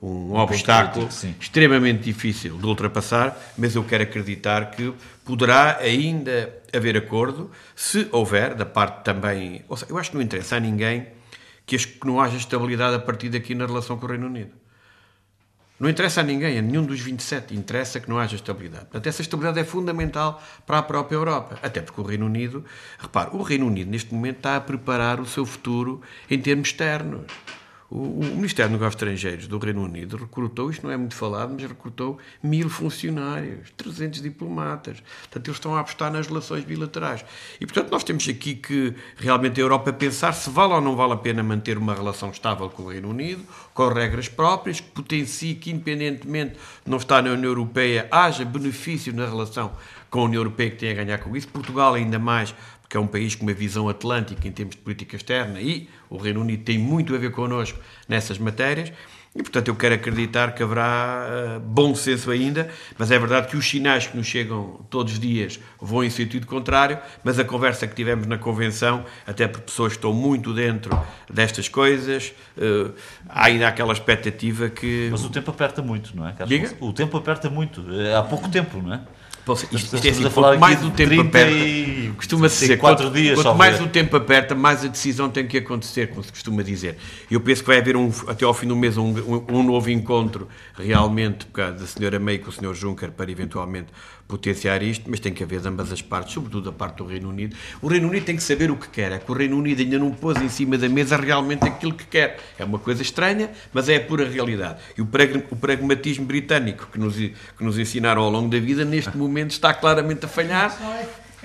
um, um obstáculo político, extremamente difícil de ultrapassar, mas eu quero acreditar que poderá ainda haver acordo, se houver, da parte também. Ou seja, eu acho que não interessa a ninguém que, que não haja estabilidade a partir daqui na relação com o Reino Unido. Não interessa a ninguém, a nenhum dos 27, interessa que não haja estabilidade. Portanto, essa estabilidade é fundamental para a própria Europa. Até porque o Reino Unido, repare, o Reino Unido neste momento está a preparar o seu futuro em termos externos. O, Ministério dos Negócios Estrangeiros do Reino Unido recrutou, isto não é muito falado, mas recrutou mil funcionários, 300 diplomatas. Portanto, eles estão a apostar nas relações bilaterais. E, portanto, nós temos aqui que realmente a Europa pensar se vale ou não vale a pena manter uma relação estável com o Reino Unido, com regras próprias, que potencie que, independentemente de não estar na União Europeia, haja benefício na relação com a União Europeia que tem a ganhar com isso. Portugal, ainda mais, que é um país com uma visão atlântica em termos de política externa e o Reino Unido tem muito a ver connosco nessas matérias. E, portanto, eu quero acreditar que haverá uh, bom senso ainda, mas é verdade que os sinais que nos chegam todos os dias vão em sentido contrário, mas a conversa que tivemos na convenção, até por pessoas que estão muito dentro destas coisas, uh, há ainda aquela expectativa que... Mas o tempo aperta muito, não é, Carlos? Diga? O tempo aperta muito. Há pouco tempo, não é? Isto, isto é assim, quanto mais o tempo aperta, costuma-se dizer, quatro quanto, dias quanto mais ver. o tempo aperta, mais a decisão tem que acontecer, como se costuma dizer. Eu penso que vai haver um, até ao fim do mês um, um, um novo encontro realmente por causa da senhora May com o senhor Juncker para eventualmente potenciar isto, mas tem que haver de ambas as partes, sobretudo a parte do Reino Unido. O Reino Unido tem que saber o que quer, é que o Reino Unido ainda não pôs em cima da mesa realmente aquilo que quer. É uma coisa estranha, mas é a pura realidade. E o, pragmatismo britânico que nos, que nos ensinaram ao longo da vida, neste momento está claramente a falhar.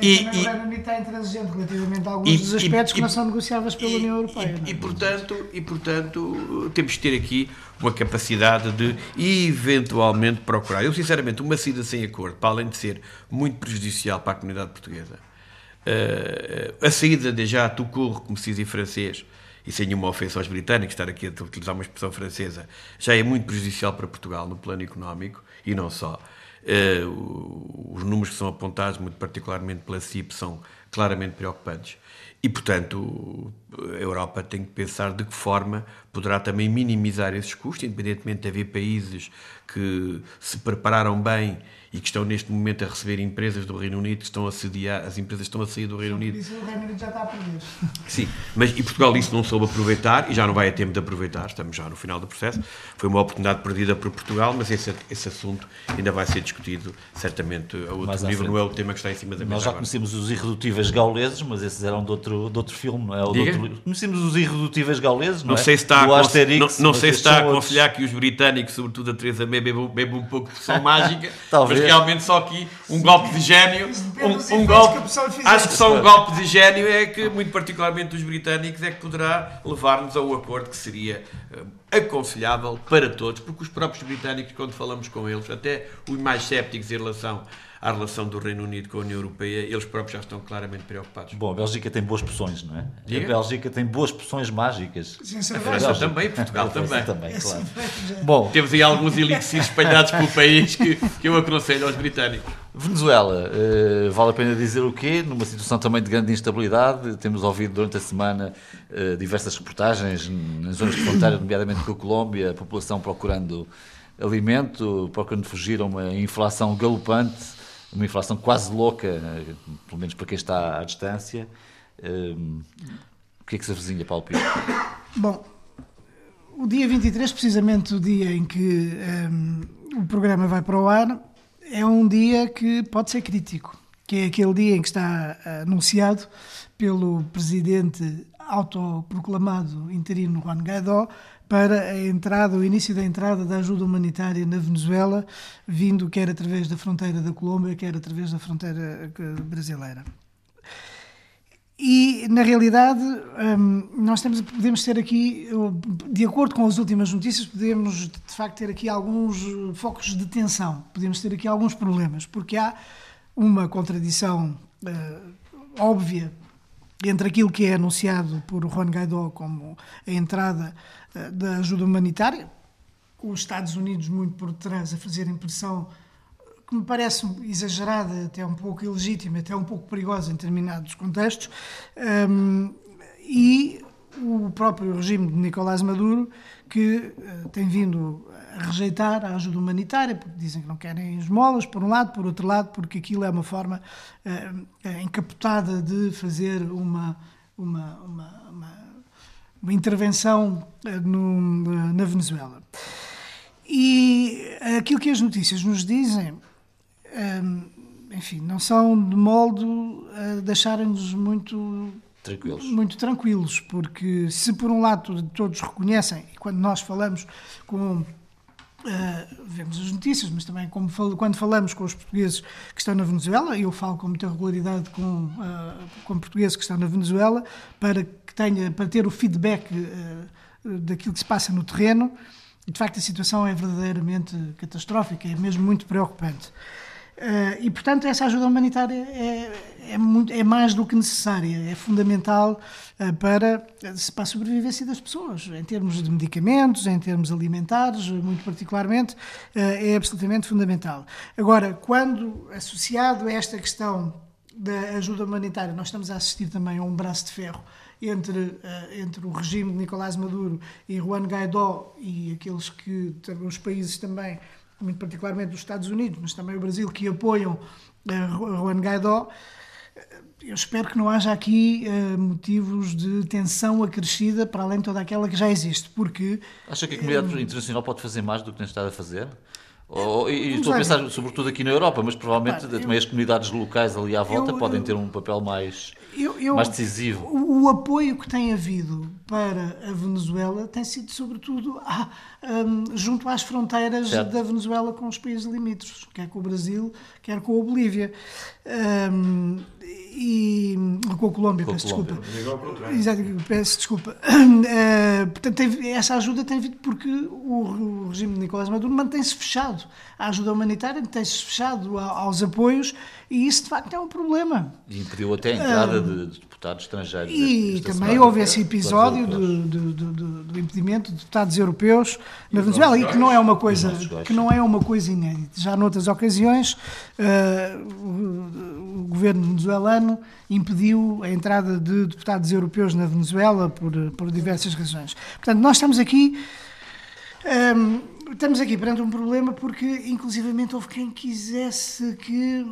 E, e, o Reino Unido está intransigente relativamente a alguns e, dos aspectos e, que não são negociáveis pela União Europeia. E, portanto, e, portanto, temos de ter aqui uma capacidade de eventualmente procurar. Eu, sinceramente, uma saída sem acordo, para além de ser muito prejudicial para a comunidade portuguesa, uh, a saída de já tout court, como se diz em francês, e sem nenhuma ofensa aos britânicos, estar aqui a utilizar uma expressão francesa, já é muito prejudicial para Portugal no plano económico e não só. Uh, os números que são apontados, muito particularmente pela CIP, são claramente preocupantes. E, portanto, a Europa tem que pensar de que forma poderá também minimizar esses custos, independentemente de haver países que se prepararam bem e que estão neste momento a receber empresas do Reino Unido que estão a sediar, as empresas estão a sair do Reino Unido. Isso o Reino Unido já está a perder. Sim, mas e Portugal isso não soube aproveitar e já não vai a tempo de aproveitar, estamos já no final do processo. Foi uma oportunidade perdida por Portugal, mas esse, esse assunto ainda vai ser discutido certamente a outro mas, nível, não é o tema que está em cima da mesa. Nós já agora. conhecemos os irredutíveis gauleses, mas esses eram de outro, de outro filme, não é? Outro, conhecemos os irredutíveis gauleses, não, não é? Sei se está a Asterix, não, não sei se está a aconselhar outros. que os britânicos, sobretudo a Teresa May, bebam, bebam um pouco de som mágica, mas realmente só aqui um golpe de gênio. Um, um golpe, acho que só um golpe de gênio é que, muito particularmente os britânicos, é que poderá levar-nos a um acordo que seria uh, aconselhável para todos, porque os próprios britânicos, quando falamos com eles, até os mais cépticos em relação à relação do Reino Unido com a União Europeia, eles próprios já estão claramente preocupados. Bom, a Bélgica tem boas poções, não é? Diga? A Bélgica tem boas poções mágicas. Sim, a França também, Portugal também. também claro. Bom, temos aí alguns elixires espalhados pelo país que, que eu aconselho aos britânicos. Venezuela, uh, vale a pena dizer o quê? Numa situação também de grande instabilidade, temos ouvido durante a semana uh, diversas reportagens nas zonas de fronteira, nomeadamente com a Colômbia, a população procurando alimento, procurando fugir a uma inflação galopante uma inflação quase louca, pelo menos para quem está à distância. Um, o que é que se avizinha, Paulo Pires? Bom, o dia 23, precisamente o dia em que um, o programa vai para o ar, é um dia que pode ser crítico, que é aquele dia em que está anunciado pelo presidente autoproclamado interino Juan Guaidó para a entrada, o início da entrada da ajuda humanitária na Venezuela, vindo quer através da fronteira da Colômbia, quer através da fronteira eh, brasileira. E, na realidade, hum, nós temos, podemos ter aqui, de acordo com as últimas notícias, podemos, de facto, ter aqui alguns focos de tensão, podemos ter aqui alguns problemas, porque há uma contradição uh, óbvia entre aquilo que é anunciado por Juan Guaidó como a entrada uh, da ajuda humanitária, com os Estados Unidos muito por trás a fazerem pressão que me parece exagerada, até um pouco ilegítima, até um pouco perigosa em determinados contextos, um, e o próprio regime de Nicolás Maduro, que uh, tem vindo rejeitar a ajuda humanitária, porque dizem que não querem esmolas, por um lado, por outro lado, porque aquilo é uma forma uh, encapotada de fazer uma, uma, uma, uma, uma intervenção uh, no, na Venezuela. E aquilo que as notícias nos dizem, enfim, não são de modo a deixarem-nos muito tranquilos. Muito tranquilos, porque se por um lado todos reconhecem, e quando nós falamos com Uh, vemos as notícias, mas também quando falamos com os portugueses que estão na Venezuela, eu falo com muita regularidade com, uh, com portugueses que estão na Venezuela, para, que tenha, para ter o feedback uh, daquilo que se passa no terreno, de facto a situação é verdadeiramente catastrófica, é mesmo muito preocupante. Uh, e, portanto, essa ajuda humanitária é, é, muito, é mais do que necessária, é fundamental uh, para, para a sobrevivência das pessoas, em termos de medicamentos, em termos alimentares, muito particularmente, uh, é absolutamente fundamental. Agora, quando associado a esta questão da ajuda humanitária, nós estamos a assistir também a um braço de ferro entre, entre o regime de Nicolás Maduro e Juan Guaidó e aqueles que, os países também muito particularmente dos Estados Unidos, mas também o Brasil, que apoiam uh, Juan Guaidó, eh, eu espero que não haja aqui uh, motivos de tensão acrescida para além de toda aquela que já existe, porque... Acha que a comunidade uh, internacional pode fazer mais do que tem estado a fazer? Ou, e estou a pensar sobretudo aqui na Europa, mas provavelmente claro, também eu, as comunidades locais ali à volta eu, podem ter um papel mais, eu, mais decisivo. O, o, apoio que tem havido para a Venezuela tem sido sobretudo ah, um, junto às fronteiras certo. da Venezuela com os países limítrofes, quer com o Brasil, quer com a Bolívia. Um, e com a Colômbia, com peço Colômbia. desculpa. Exato, peço desculpa. Uh, portanto, tem, essa ajuda tem vindo porque o, o regime de Nicolás Maduro mantém-se fechado. A ajuda humanitária mantém-se fechado aos apoios e isso de facto é um problema. E impediu até a entrada uh, de, deputados estrangeiros. E também semana, houve esse episódio do, do, do, do, impedimento de deputados europeus na Venezuela, e que não é uma coisa que não é uma coisa inédita. Já noutras ocasiões, uh, o, o governo venezuelano impediu a entrada de deputados europeus na Venezuela por, por diversas razões. Portanto, nós estamos aqui. Um, estamos aqui perante um problema porque, inclusivamente, houve quem quisesse que.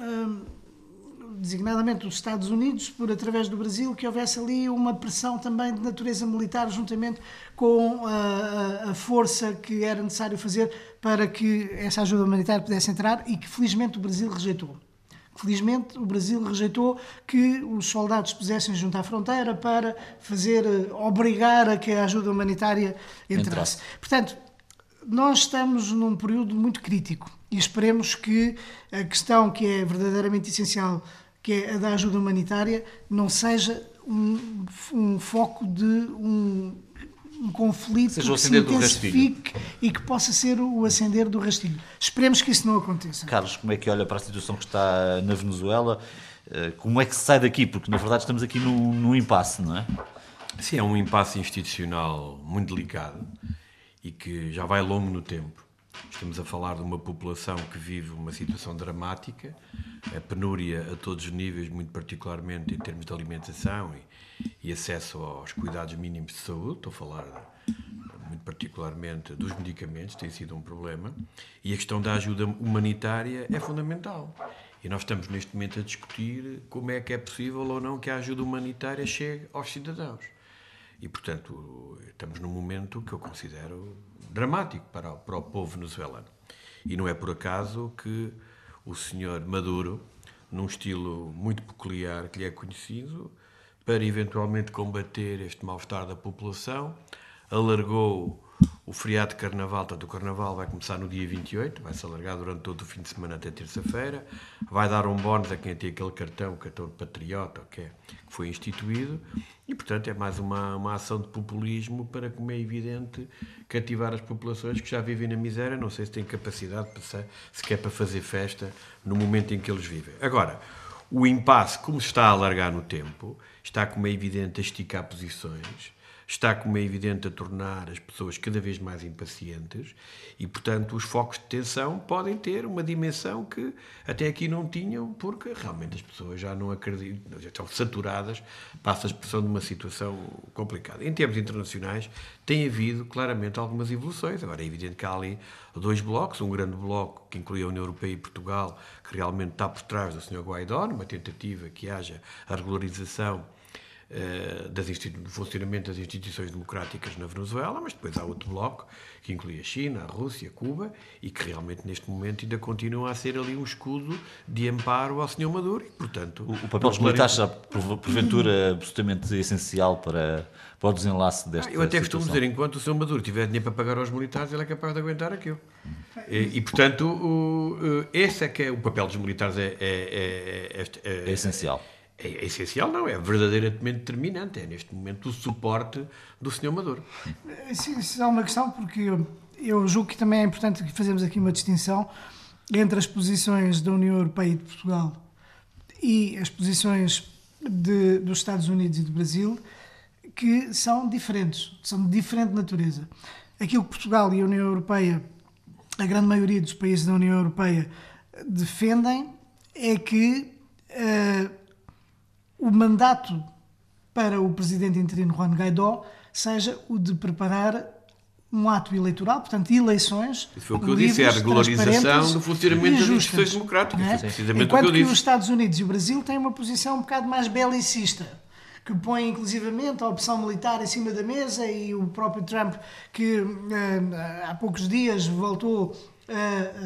Um, designadamente dos Estados Unidos, por através do Brasil, que houvesse ali uma pressão também de natureza militar, juntamente com a, a, força que era necessário fazer para que essa ajuda humanitária pudesse entrar e que felizmente o Brasil rejeitou. Felizmente o Brasil rejeitou que os soldados pusessem junto à fronteira para fazer, eh, obrigar a que a ajuda humanitária entrasse. Portanto, nós estamos num período muito crítico e esperemos que a questão que é verdadeiramente essencial que é a da ajuda humanitária, não seja um, um foco de um, um conflito seja que se intensifique e que possa ser o acender do rastilho. Esperemos que isso não aconteça. Carlos, como é que olha para a situação que está na Venezuela? Eh, como é que se sai daqui? Porque, na verdade, estamos aqui num, num impasse, não é? Sim, é um impasse institucional muito delicado e que já vai longo no tempo. Estamos a falar de uma população que vive uma situação dramática, a penúria a todos os níveis, muito particularmente em termos de alimentação e, e acesso aos cuidados mínimos de saúde. Estou a falar de, muito particularmente dos medicamentos, tem sido um problema. E a questão da ajuda humanitária é fundamental. E nós estamos neste momento a discutir como é que é possível ou não que a ajuda humanitária chegue aos cidadãos. E, portanto, estamos num momento que eu considero dramático para, para o povo venezuelano. E não é por acaso que o senhor Maduro, num estilo muito peculiar que lhe é conhecido, para eventualmente combater este mal-estar da população, alargou o feriado de Carnaval, tanto o Carnaval vai começar no dia 28, vai se alargar durante todo o fim de semana até terça-feira, vai dar um bónus a quem tem aquele cartão, o cartão de patriota, que, é, que foi instituído, e portanto é mais uma, uma ação de populismo para, como é evidente, cativar as populações que já vivem na miséria, não sei se têm capacidade para, sequer para fazer festa no momento em que eles vivem. Agora, o impasse, como está a alargar no tempo, está, como é evidente, a esticar posições, está, como é evidente, a tornar as pessoas cada vez mais impacientes e, portanto, os focos de tensão podem ter uma dimensão que até aqui não tinham, porque realmente as pessoas já não acreditam, já estão saturadas, passa a expressão de uma situação complicada. Em termos internacionais, tem havido claramente algumas evoluções. Agora, é evidente que há ali dois blocos, um grande bloco que inclui a União Europeia e Portugal, que realmente está por trás do Sr. Guaidó, numa tentativa que haja a regularização das do funcionamento das instituições democráticas na Venezuela, mas depois há outro bloco que inclui a China, a Rússia, Cuba e que realmente neste momento ainda continua a ser ali um escudo de amparo ao Sr. Maduro e, portanto... O, o papel dos militares será, porventura, absolutamente essencial para, para o desenlace desta ah, Eu até situação. costumo dizer, enquanto o Sr. Maduro tiver dinheiro para pagar aos militares, ele é capaz de aguentar aquilo. E, e portanto, o, esse é que é o papel dos militares é, é, é, é, é essencial é, é, essencial, não, é verdadeiramente determinante. É neste momento o suporte do Sr. Maduro. Isso, isso é uma questão, porque eu, julgo que também é importante que fazemos aqui uma distinção entre as posições da União Europeia e de Portugal e as posições de, dos Estados Unidos e do Brasil, que são diferentes, são de diferente natureza. Aquilo que Portugal e a União Europeia, a grande maioria dos países da União Europeia, defendem é que uh, o mandato para o presidente interino Juan Guaidó seja o de preparar um ato eleitoral, portanto, eleições. Isso foi o que eu disse, é a regularização do funcionamento das instituições democráticas. É? Precisamente Enquanto o que, eu que os Estados Unidos e o Brasil têm uma posição um bocado mais belicista que põe inclusivamente a opção militar em cima da mesa e o próprio Trump que eh, há poucos dias voltou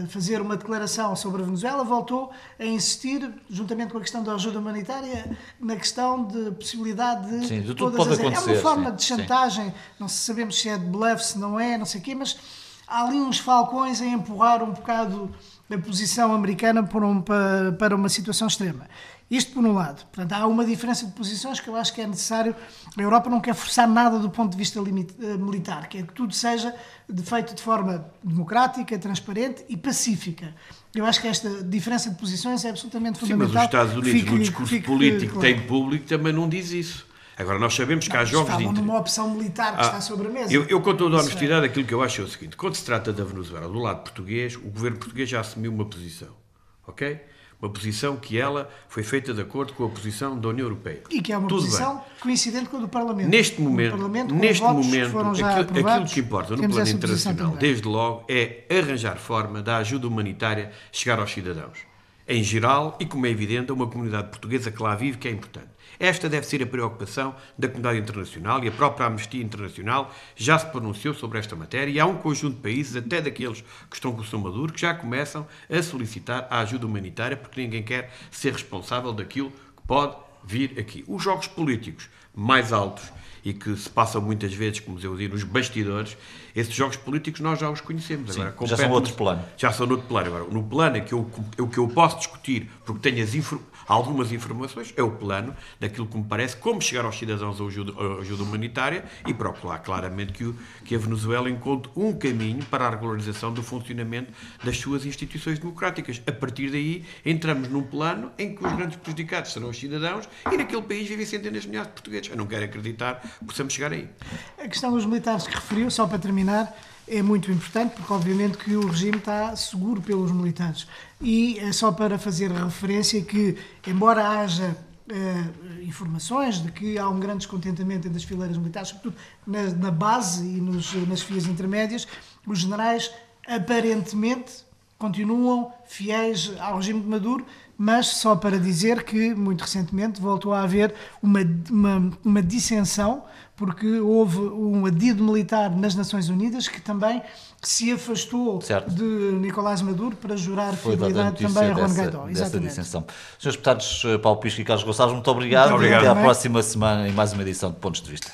fazer uma declaração sobre a Venezuela, voltou a insistir, juntamente com a questão da ajuda humanitária, na questão de possibilidade de. Sim, de tudo pode as... acontecer. É uma forma sim, de chantagem, sim. não sabemos se é de bluff, se não é, não sei o quê, mas há ali uns falcões a empurrar um bocado a posição americana um, para, para uma situação extrema. Isto por um lado. Portanto, há uma diferença de posições que eu acho que é necessário. A Europa não quer forçar nada do ponto de vista limite, uh, militar, quer que tudo seja de, feito de forma democrática, transparente e pacífica. Eu acho que esta diferença de posições é absolutamente fundamental. Sim, mas os Estados Unidos, fique, no discurso fique, político que tem público, também não diz isso. Agora, nós sabemos que não, há jogos falam de numa opção militar que ah, está sobre a mesa. Eu, eu com toda a é- honestidade, aquilo que eu acho é o seguinte: quando se trata da Venezuela, do lado português, o governo português já assumiu uma posição. Ok? Uma posição que ela foi feita de acordo com a posição da União Europeia. E que é uma Tudo posição bem. coincidente com a do Parlamento. Neste momento, Parlamento, neste momento aquilo, aquilo, que importa no plano internacional, desde logo, é arranjar forma da ajuda humanitária chegar aos cidadãos. Em geral, e como é evidente, a uma comunidade portuguesa que lá vive, que é importante. Esta deve ser a preocupação da comunidade internacional e a própria Amnistia Internacional já se pronunciou sobre esta matéria e há um conjunto de países, até daqueles que estão com o São Maduro, que já começam a solicitar a ajuda humanitária porque ninguém quer ser responsável daquilo que pode vir aqui. Os jogos políticos mais altos e que se passam muitas vezes, como eu digo, nos bastidores, esses jogos políticos nós já os conhecemos. Sim, Agora, já são outros planos. Já são outro plano. Agora, no plano é que eu, o que eu posso discutir, porque tenho algumas informações, é o plano daquilo que me parece, como chegar aos cidadãos a ajuda, a ajuda humanitária e procurar claramente que, o, que a Venezuela encontre um caminho para a regularização do funcionamento das suas instituições democráticas. A partir daí, entramos num plano em que os grandes prejudicados serão os cidadãos e naquele país vivem centenas de milhares de portugueses. Eu não quero acreditar que possamos chegar aí. A questão dos militares que referiu, só para terminar, é muito importante, porque obviamente que o regime está seguro pelos militares. E é só para fazer referência que, embora haja uh, informações de que há um grande descontentamento entre as fileiras militares, sobretudo na, na base e nos, nas fias intermédias, os generais aparentemente continuam fiéis ao regime de Maduro, mas só para dizer que, muito recentemente, voltou a haver uma, uma, uma dissensão porque houve um adido militar nas Nações Unidas que também se afastou certo. de Nicolás Maduro para jurar Foi fidelidade também a Juan Guaidó. Exatamente. Dissensão. Senhores deputados eh, Paulo Pisco e Carlos Gonçalves, muito obrigado. Muito obrigado. Até à próxima semana em mais uma edição de Pontos de Vista.